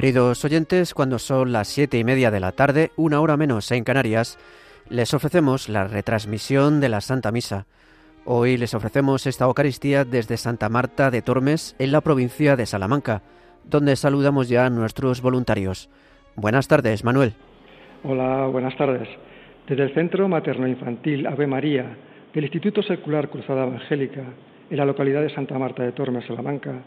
Queridos oyentes, cuando son las siete y media de la tarde, una hora menos en Canarias, les ofrecemos la retransmisión de la Santa Misa. Hoy les ofrecemos esta Eucaristía desde Santa Marta de Tormes, en la provincia de Salamanca, donde saludamos ya a nuestros voluntarios. Buenas tardes, Manuel. Hola, buenas tardes. Desde el Centro Materno Infantil Ave María del Instituto Secular Cruzada Evangélica, en la localidad de Santa Marta de Tormes, Salamanca,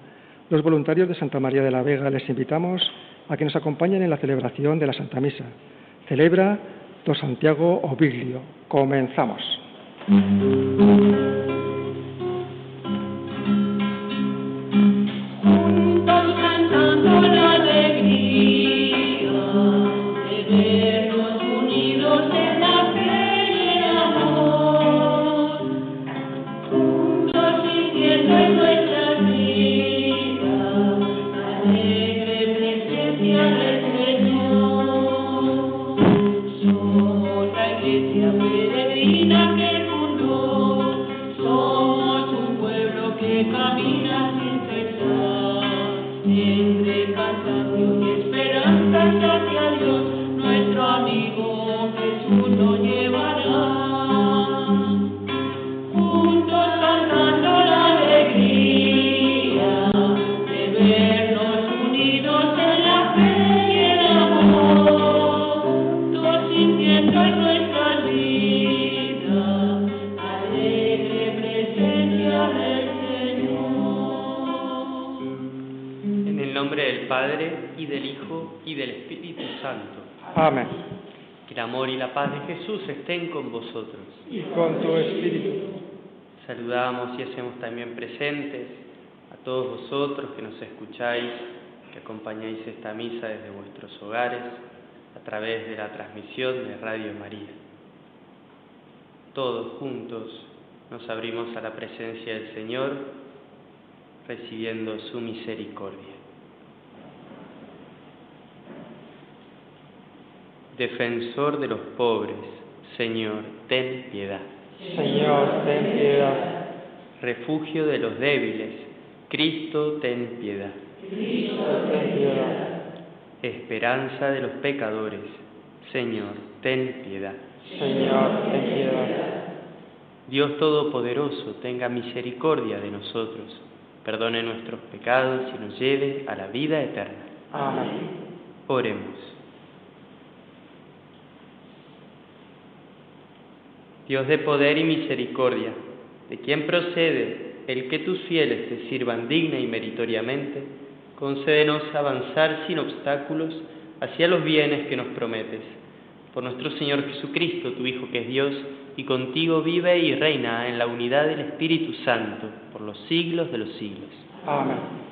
los voluntarios de Santa María de la Vega les invitamos a que nos acompañen en la celebración de la Santa Misa. Celebra Don Santiago Oviglio. Comenzamos. Amén. Que el amor y la paz de Jesús estén con vosotros. Y con tu espíritu. Saludamos y hacemos también presentes a todos vosotros que nos escucháis, que acompañáis esta misa desde vuestros hogares a través de la transmisión de Radio María. Todos juntos nos abrimos a la presencia del Señor recibiendo su misericordia. Defensor de los pobres, Señor, ten piedad. Señor, ten piedad. Refugio de los débiles, Cristo, ten piedad. Cristo, ten piedad. Esperanza de los pecadores, Señor, ten piedad. Señor, ten piedad. Dios Todopoderoso, tenga misericordia de nosotros, perdone nuestros pecados y nos lleve a la vida eterna. Amén. Oremos. Dios de poder y misericordia, de quien procede el que tus fieles te sirvan digna y meritoriamente, concédenos avanzar sin obstáculos hacia los bienes que nos prometes. Por nuestro Señor Jesucristo, tu Hijo que es Dios, y contigo vive y reina en la unidad del Espíritu Santo, por los siglos de los siglos. Amén.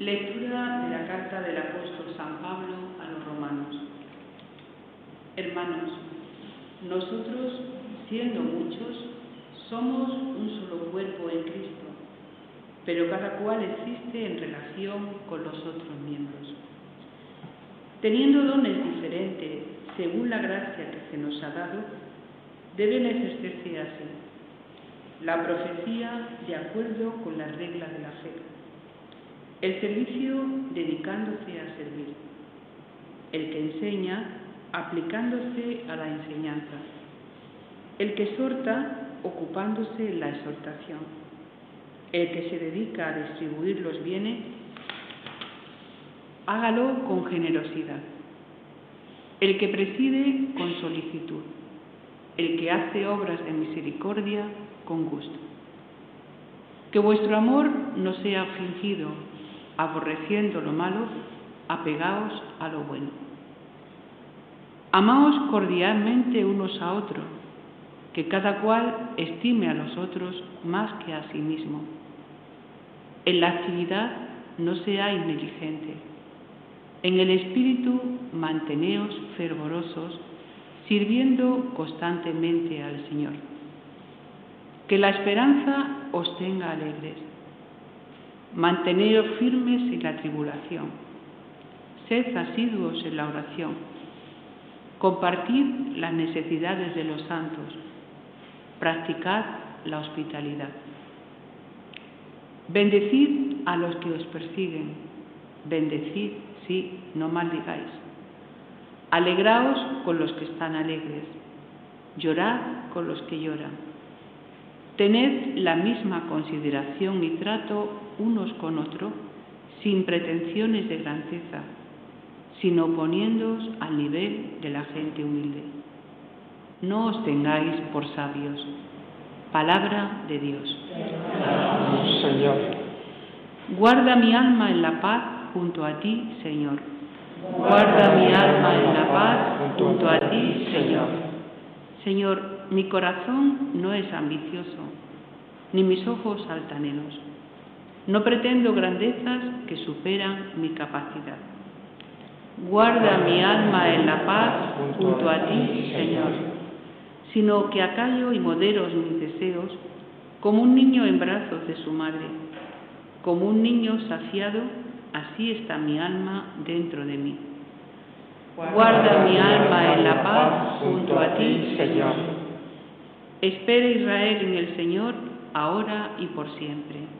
Lectura de la carta del apóstol San Pablo a los romanos. Hermanos, nosotros, siendo muchos, somos un solo cuerpo en Cristo, pero cada cual existe en relación con los otros miembros. Teniendo dones diferentes según la gracia que se nos ha dado, deben ejercerse así. La profecía de acuerdo con las reglas de la fe el servicio dedicándose a servir. El que enseña aplicándose a la enseñanza. El que exhorta ocupándose en la exhortación. El que se dedica a distribuir los bienes, hágalo con generosidad. El que preside con solicitud. El que hace obras de misericordia con gusto. Que vuestro amor no sea fingido, aborreciendo lo malo, apegaos a lo bueno. Amaos cordialmente unos a otros, que cada cual estime a los otros más que a sí mismo. En la actividad no seáis negligentes. En el espíritu manteneos fervorosos, sirviendo constantemente al Señor. Que la esperanza os tenga alegres Manteneros firmes en la tribulación. Sed asiduos en la oración. Compartid las necesidades de los santos. Practicad la hospitalidad. Bendecid a los que os persiguen. Bendecid, sí, no maldigáis. Alegraos con los que están alegres. Llorad con los que lloran. Tened la misma consideración y trato unos con otros, sin pretensiones de grandeza, sino poniéndoos al nivel de la gente humilde. No os tengáis por sabios. Palabra de Dios. Señor. Guarda mi alma en la paz junto a ti, Señor. Guarda mi alma en la paz junto a ti, Señor. Señor, mi corazón no es ambicioso, ni mis ojos altaneros. No pretendo grandezas que superan mi capacidad. Guarda mi alma en la paz junto a ti, Señor, sino que acallo y modero mis deseos como un niño en brazos de su madre, como un niño saciado, así está mi alma dentro de mí. Guarda mi alma en la paz junto a ti, Señor. Espera Israel en el Señor, ahora y por siempre.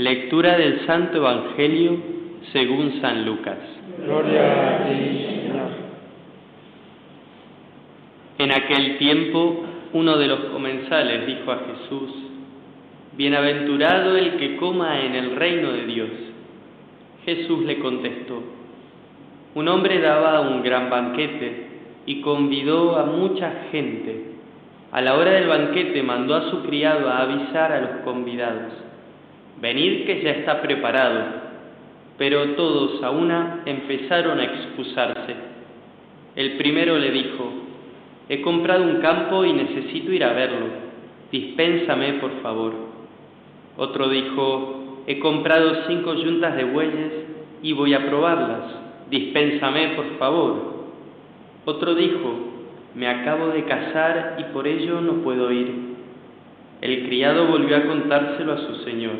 Lectura del Santo Evangelio según San Lucas. Gloria a ti, Señor. En aquel tiempo, uno de los comensales dijo a Jesús, Bienaventurado el que coma en el reino de Dios. Jesús le contestó, un hombre daba un gran banquete y convidó a mucha gente. A la hora del banquete mandó a su criado a avisar a los convidados venid que ya está preparado. Pero todos a una empezaron a excusarse. El primero le dijo, he comprado un campo y necesito ir a verlo, dispénsame por favor. Otro dijo, he comprado cinco yuntas de bueyes y voy a probarlas, dispénsame por favor. Otro dijo, me acabo de casar y por ello no puedo ir. El criado volvió a contárselo a su señor.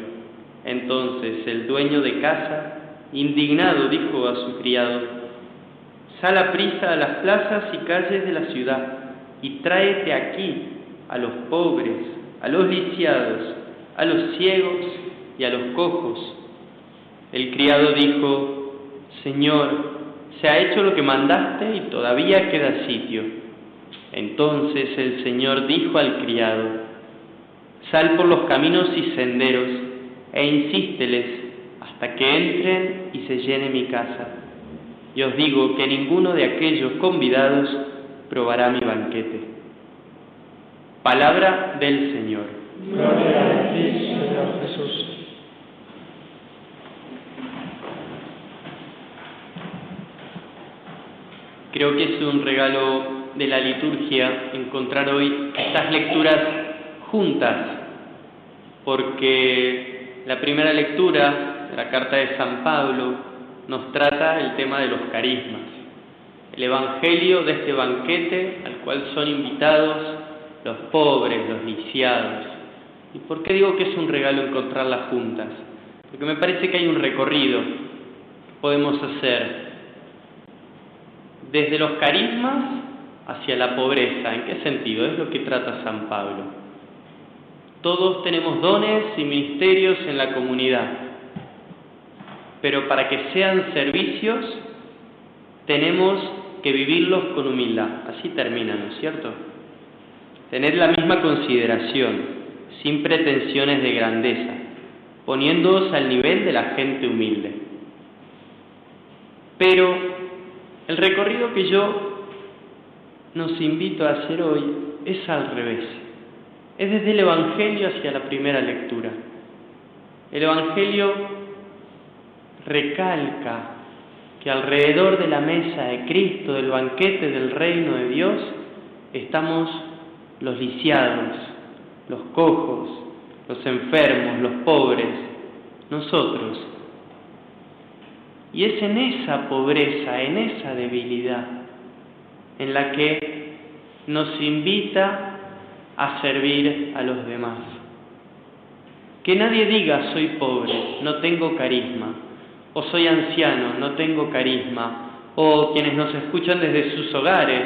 Entonces el dueño de casa, indignado, dijo a su criado, Sal prisa a las plazas y calles de la ciudad y tráete aquí a los pobres, a los lisiados, a los ciegos y a los cojos. El criado dijo, Señor, se ha hecho lo que mandaste y todavía queda sitio. Entonces el Señor dijo al criado, Sal por los caminos y senderos e insísteles hasta que entren y se llene mi casa. Y os digo que ninguno de aquellos convidados probará mi banquete. Palabra del Señor. Gloria a ti, Señor Jesús. Creo que es un regalo de la liturgia encontrar hoy estas lecturas juntas, porque la primera lectura la carta de San Pablo nos trata el tema de los carismas, el evangelio de este banquete al cual son invitados los pobres, los lisiados. ¿Y por qué digo que es un regalo encontrarlas juntas? Porque me parece que hay un recorrido podemos hacer desde los carismas hacia la pobreza. ¿En qué sentido? Es lo que trata San Pablo. Todos tenemos dones y ministerios en la comunidad, pero para que sean servicios tenemos que vivirlos con humildad. Así termina, ¿no es cierto? Tened la misma consideración, sin pretensiones de grandeza, poniéndoos al nivel de la gente humilde. Pero el recorrido que yo nos invito a hacer hoy es al revés. Es desde el Evangelio hacia la primera lectura. El Evangelio recalca que alrededor de la mesa de Cristo, del banquete del reino de Dios, estamos los lisiados, los cojos, los enfermos, los pobres, nosotros. Y es en esa pobreza, en esa debilidad, en la que nos invita a servir a los demás. Que nadie diga soy pobre, no tengo carisma, o soy anciano, no tengo carisma, o quienes nos escuchan desde sus hogares,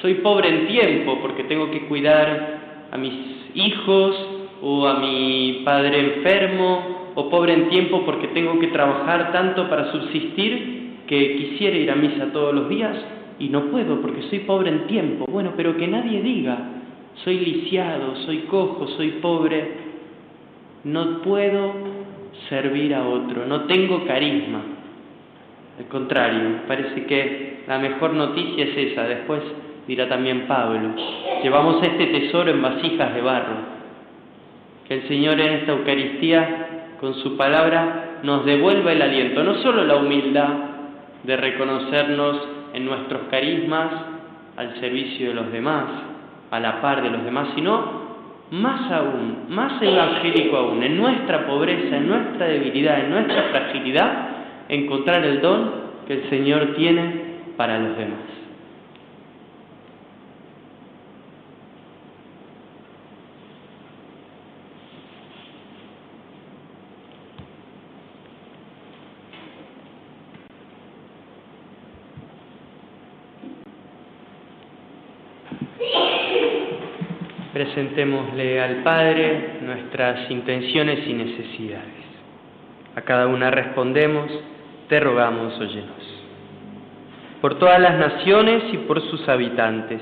soy pobre en tiempo porque tengo que cuidar a mis hijos o a mi padre enfermo, o pobre en tiempo porque tengo que trabajar tanto para subsistir que quisiera ir a misa todos los días y no puedo porque soy pobre en tiempo. Bueno, pero que nadie diga, soy lisiado, soy cojo, soy pobre, no puedo servir a otro, no tengo carisma. Al contrario, parece que la mejor noticia es esa. Después dirá también Pablo, llevamos este tesoro en vasijas de barro. Que el Señor en esta Eucaristía, con su palabra, nos devuelva el aliento, no solo la humildad de reconocernos en nuestros carismas al servicio de los demás, a la par de los demás, sino más aún, más evangélico aún, en nuestra pobreza, en nuestra debilidad, en nuestra fragilidad, encontrar el don que el Señor tiene para los demás. Presentémosle al Padre nuestras intenciones y necesidades. A cada una respondemos, te rogamos, óyenos. Por todas las naciones y por sus habitantes,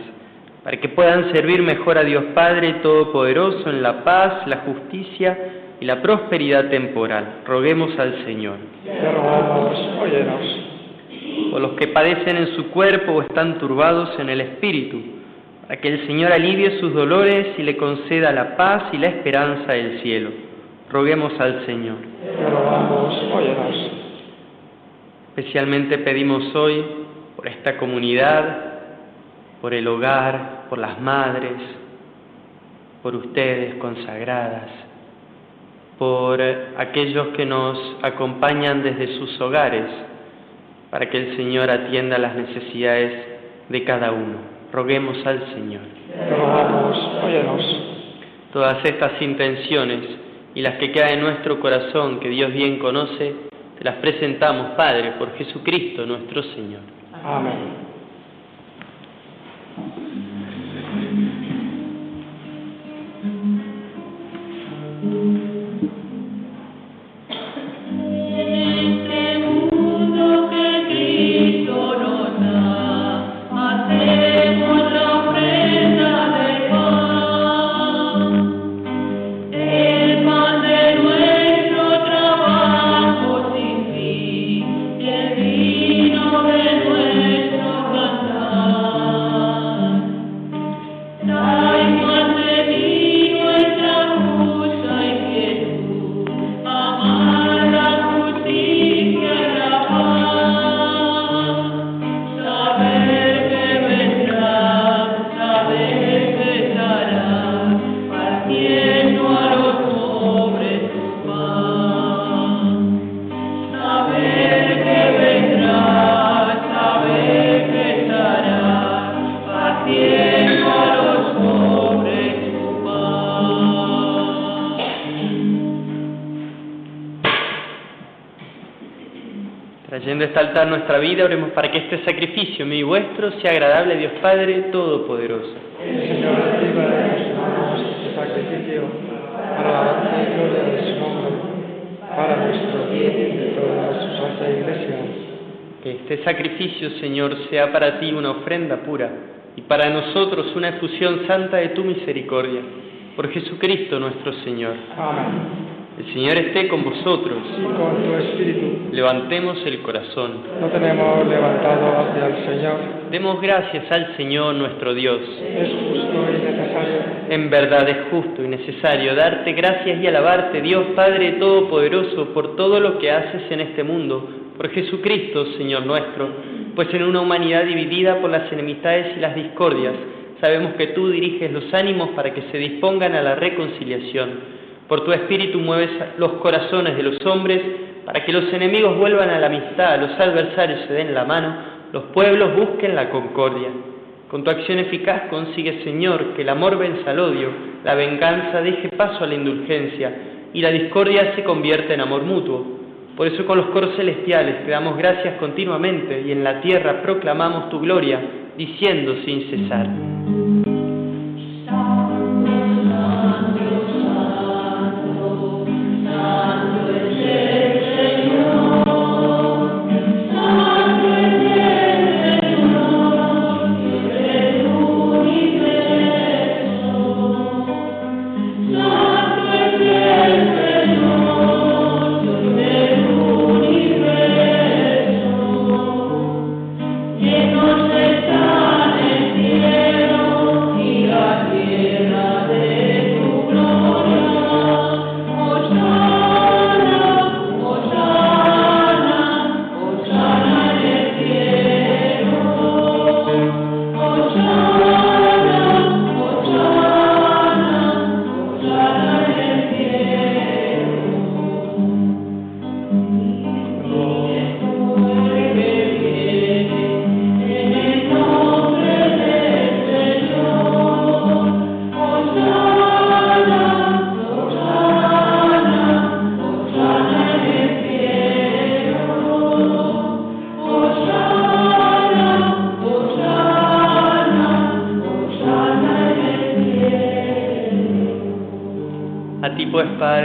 para que puedan servir mejor a Dios Padre Todopoderoso en la paz, la justicia y la prosperidad temporal. Roguemos al Señor. Te rogamos, óyenos. Por los que padecen en su cuerpo o están turbados en el espíritu, para que el Señor alivie sus dolores y le conceda la paz y la esperanza del cielo. Roguemos al Señor. Especialmente pedimos hoy por esta comunidad, por el hogar, por las madres, por ustedes consagradas, por aquellos que nos acompañan desde sus hogares, para que el Señor atienda las necesidades de cada uno. Roguemos al Señor. Rogamos, óyenos. Todas estas intenciones y las que quedan en nuestro corazón, que Dios bien conoce, te las presentamos, Padre, por Jesucristo nuestro Señor. Amén. Nuestra vida, oremos para que este sacrificio mío y vuestro sea agradable a Dios Padre Todopoderoso. El Señor reciba de este sacrificio para la alabanza y gloria de su nombre, para nuestro bien y de toda su santa iglesia. Que este sacrificio, Señor, sea para ti una ofrenda pura, y para nosotros una efusión santa de tu misericordia. Por Jesucristo nuestro Señor. Amén. El Señor esté con vosotros. Y con tu espíritu. Levantemos el corazón. Lo tenemos levantado hacia el Señor. Demos gracias al Señor nuestro Dios. Es justo y necesario. En verdad es justo y necesario darte gracias y alabarte, Dios Padre Todopoderoso, por todo lo que haces en este mundo, por Jesucristo, Señor nuestro, pues en una humanidad dividida por las enemistades y las discordias, sabemos que tú diriges los ánimos para que se dispongan a la reconciliación. Por tu Espíritu mueves los corazones de los hombres para que los enemigos vuelvan a la amistad, los adversarios se den la mano, los pueblos busquen la concordia. Con tu acción eficaz consigue, Señor, que el amor venza al odio, la venganza deje paso a la indulgencia y la discordia se convierta en amor mutuo. Por eso con los coros celestiales te damos gracias continuamente y en la tierra proclamamos tu gloria, diciendo sin cesar.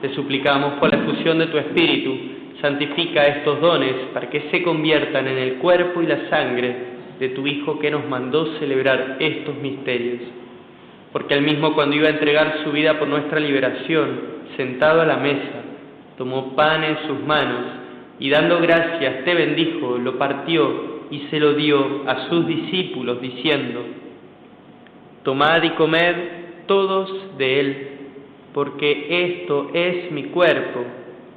te suplicamos por la efusión de tu Espíritu, santifica estos dones para que se conviertan en el cuerpo y la sangre de tu Hijo que nos mandó celebrar estos misterios. Porque él mismo cuando iba a entregar su vida por nuestra liberación, sentado a la mesa, tomó pan en sus manos y dando gracias te bendijo, lo partió y se lo dio a sus discípulos diciendo, Tomad y comed todos de él porque esto es mi cuerpo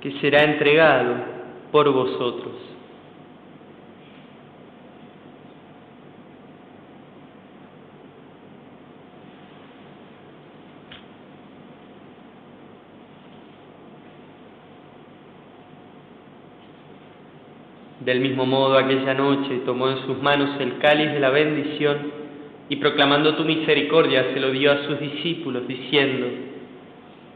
que será entregado por vosotros. Del mismo modo, aquella noche tomó en sus manos el cáliz de la bendición y proclamando tu misericordia se lo dio a sus discípulos, diciendo,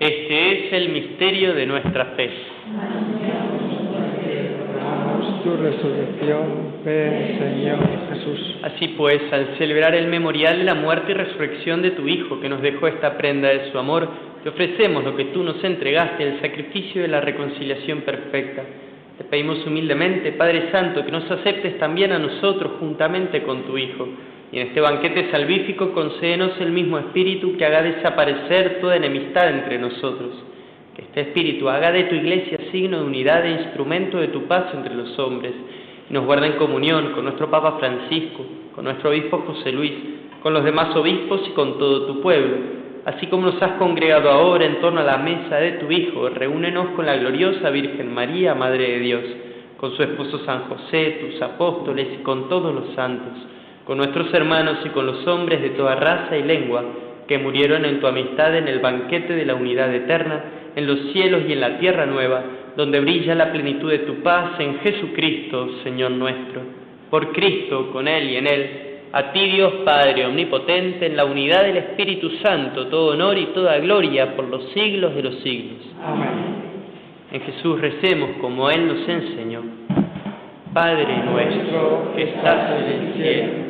Este es el misterio de nuestra fe. Tu resurrección, ven Señor Jesús. Así pues, al celebrar el memorial de la muerte y resurrección de tu Hijo, que nos dejó esta prenda de su amor, te ofrecemos lo que tú nos entregaste, el sacrificio de la reconciliación perfecta. Te pedimos humildemente, Padre Santo, que nos aceptes también a nosotros juntamente con tu Hijo. Y en este banquete salvífico concédenos el mismo Espíritu que haga desaparecer toda enemistad entre nosotros. Que este Espíritu haga de tu iglesia signo de unidad e instrumento de tu paz entre los hombres. Y nos guarde en comunión con nuestro Papa Francisco, con nuestro Obispo José Luis, con los demás obispos y con todo tu pueblo. Así como nos has congregado ahora en torno a la mesa de tu Hijo, reúnenos con la gloriosa Virgen María, Madre de Dios, con su esposo San José, tus apóstoles y con todos los santos, con nuestros hermanos y con los hombres de toda raza y lengua, que murieron en tu amistad en el banquete de la unidad eterna, en los cielos y en la tierra nueva, donde brilla la plenitud de tu paz en Jesucristo, Señor nuestro. Por Cristo, con Él y en Él, a ti Dios Padre Omnipotente, en la unidad del Espíritu Santo, todo honor y toda gloria por los siglos de los siglos. Amén. En Jesús recemos como Él nos enseñó. Padre nuestro que estás en el cielo,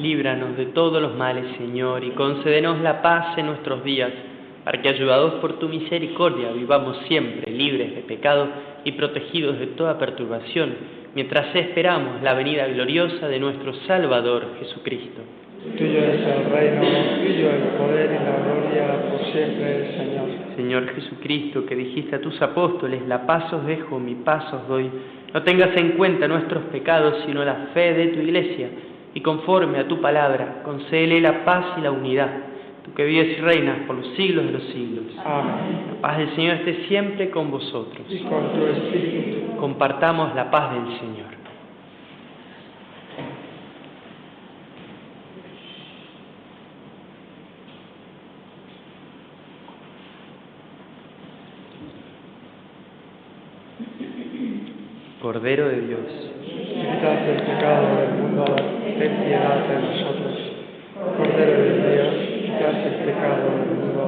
Líbranos de todos los males, Señor, y concédenos la paz en nuestros días, para que, ayudados por tu misericordia, vivamos siempre libres de pecado y protegidos de toda perturbación, mientras esperamos la venida gloriosa de nuestro Salvador Jesucristo. Tuyo es el reino, tuyo el poder y la gloria por siempre, Señor. Señor Jesucristo, que dijiste a tus apóstoles, la paz os dejo, mi paz os doy, no tengas en cuenta nuestros pecados, sino la fe de tu iglesia, y conforme a tu palabra, concédele la paz y la unidad, tú que vives y reinas por los siglos de los siglos. Amén. La paz del Señor esté siempre con vosotros. Y con tu espíritu. Compartamos la paz del Señor. Cordero de Dios, Quitas el pecado del mundo, ten piedad de nosotros. Cordero de Dios, quitas el pecado del mundo,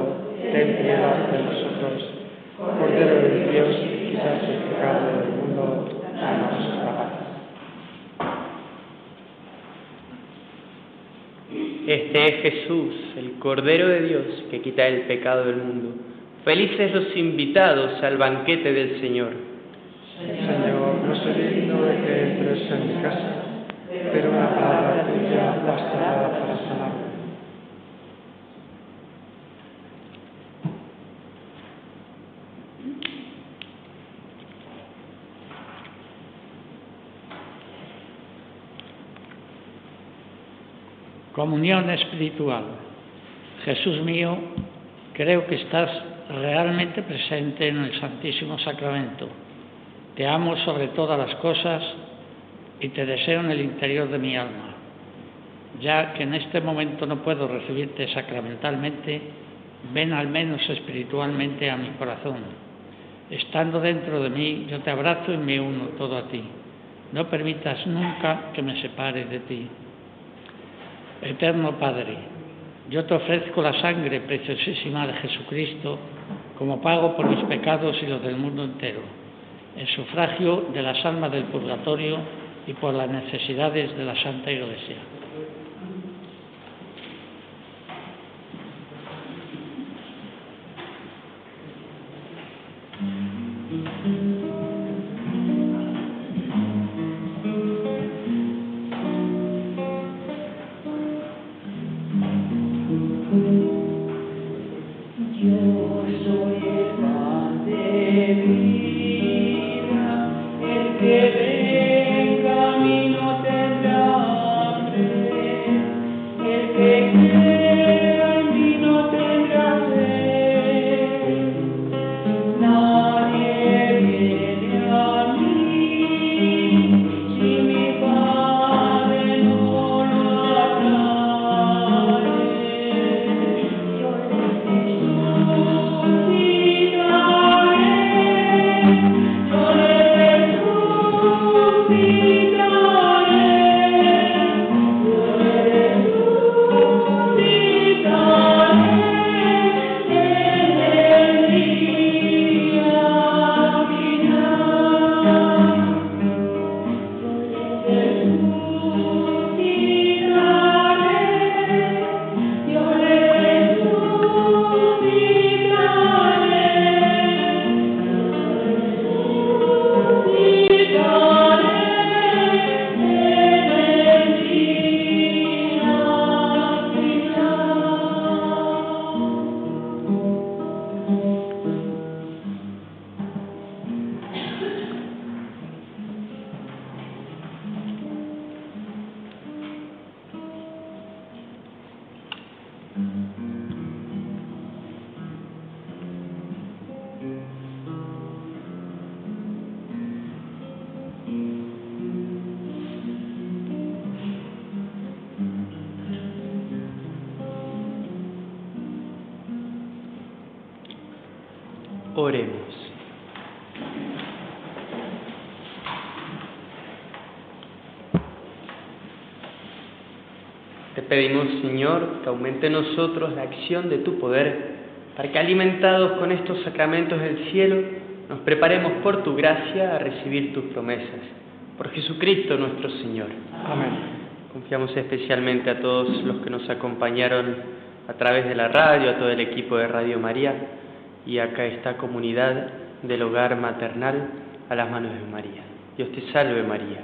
ten piedad de nosotros. Cordero de Dios, quitas el pecado del mundo, danos la paz. Este es Jesús, el Cordero de Dios, que quita el pecado del mundo. Felices los invitados al banquete del Señor. Señor, no soy digno de que entres en mi casa, pero una palabra tuya bastará para sanarme. Comunión espiritual. Jesús mío, creo que estás realmente presente en el Santísimo Sacramento. Te amo sobre todas las cosas y te deseo en el interior de mi alma. Ya que en este momento no puedo recibirte sacramentalmente, ven al menos espiritualmente a mi corazón. Estando dentro de mí, yo te abrazo y me uno todo a ti. No permitas nunca que me separe de ti. Eterno Padre, yo te ofrezco la sangre preciosísima de Jesucristo como pago por mis pecados y los del mundo entero, en sufragio de las almas del purgatorio y por las necesidades de la Santa Iglesia. Pedimos, Señor, que aumente en nosotros la acción de tu poder, para que alimentados con estos sacramentos del cielo, nos preparemos por tu gracia a recibir tus promesas. Por Jesucristo nuestro Señor. Amén. Confiamos especialmente a todos los que nos acompañaron a través de la radio, a todo el equipo de Radio María y acá esta comunidad del hogar maternal a las manos de María. Dios te salve María,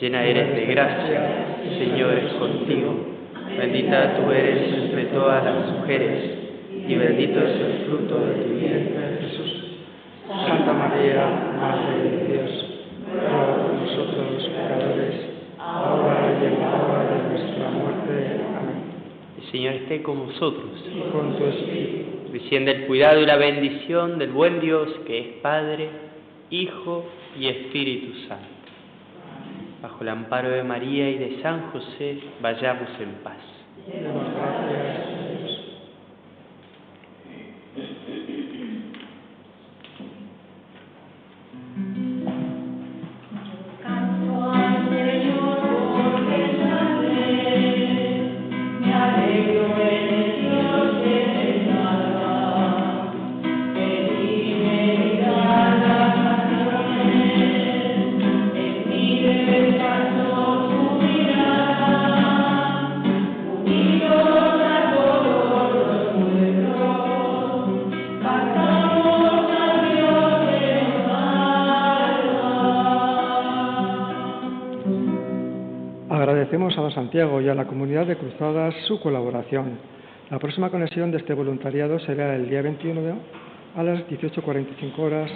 llena eres de gracia, el Señor es contigo, bendita tú eres entre todas las mujeres y bendito es el fruto de tu vientre Jesús. Santa María, Madre de Dios, ruega por nosotros los pecadores, ahora y en la hora de nuestra muerte. Amén. El Señor esté con vosotros. Y con tu espíritu. Descienda el cuidado y la bendición del buen Dios que es Padre, Hijo y Espíritu Santo. Bajo el amparo de María y de San José, vayamos en paz. Cruzadas su colaboración. La próxima conexión de este voluntariado será el día 21 de, a las 18.45 horas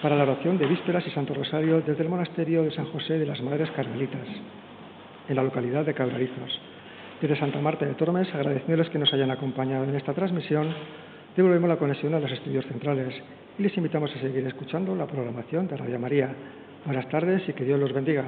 para la oración de Vísperas y Santo Rosario desde el Monasterio de San José de las Madres Carmelitas, en la localidad de Cabrarizos. Desde Santa Marta de Tormes, agradeciéndoles que nos hayan acompañado en esta transmisión, devolvemos la conexión a los estudios centrales y les invitamos a seguir escuchando la programación de Radio María. Buenas tardes y que Dios los bendiga.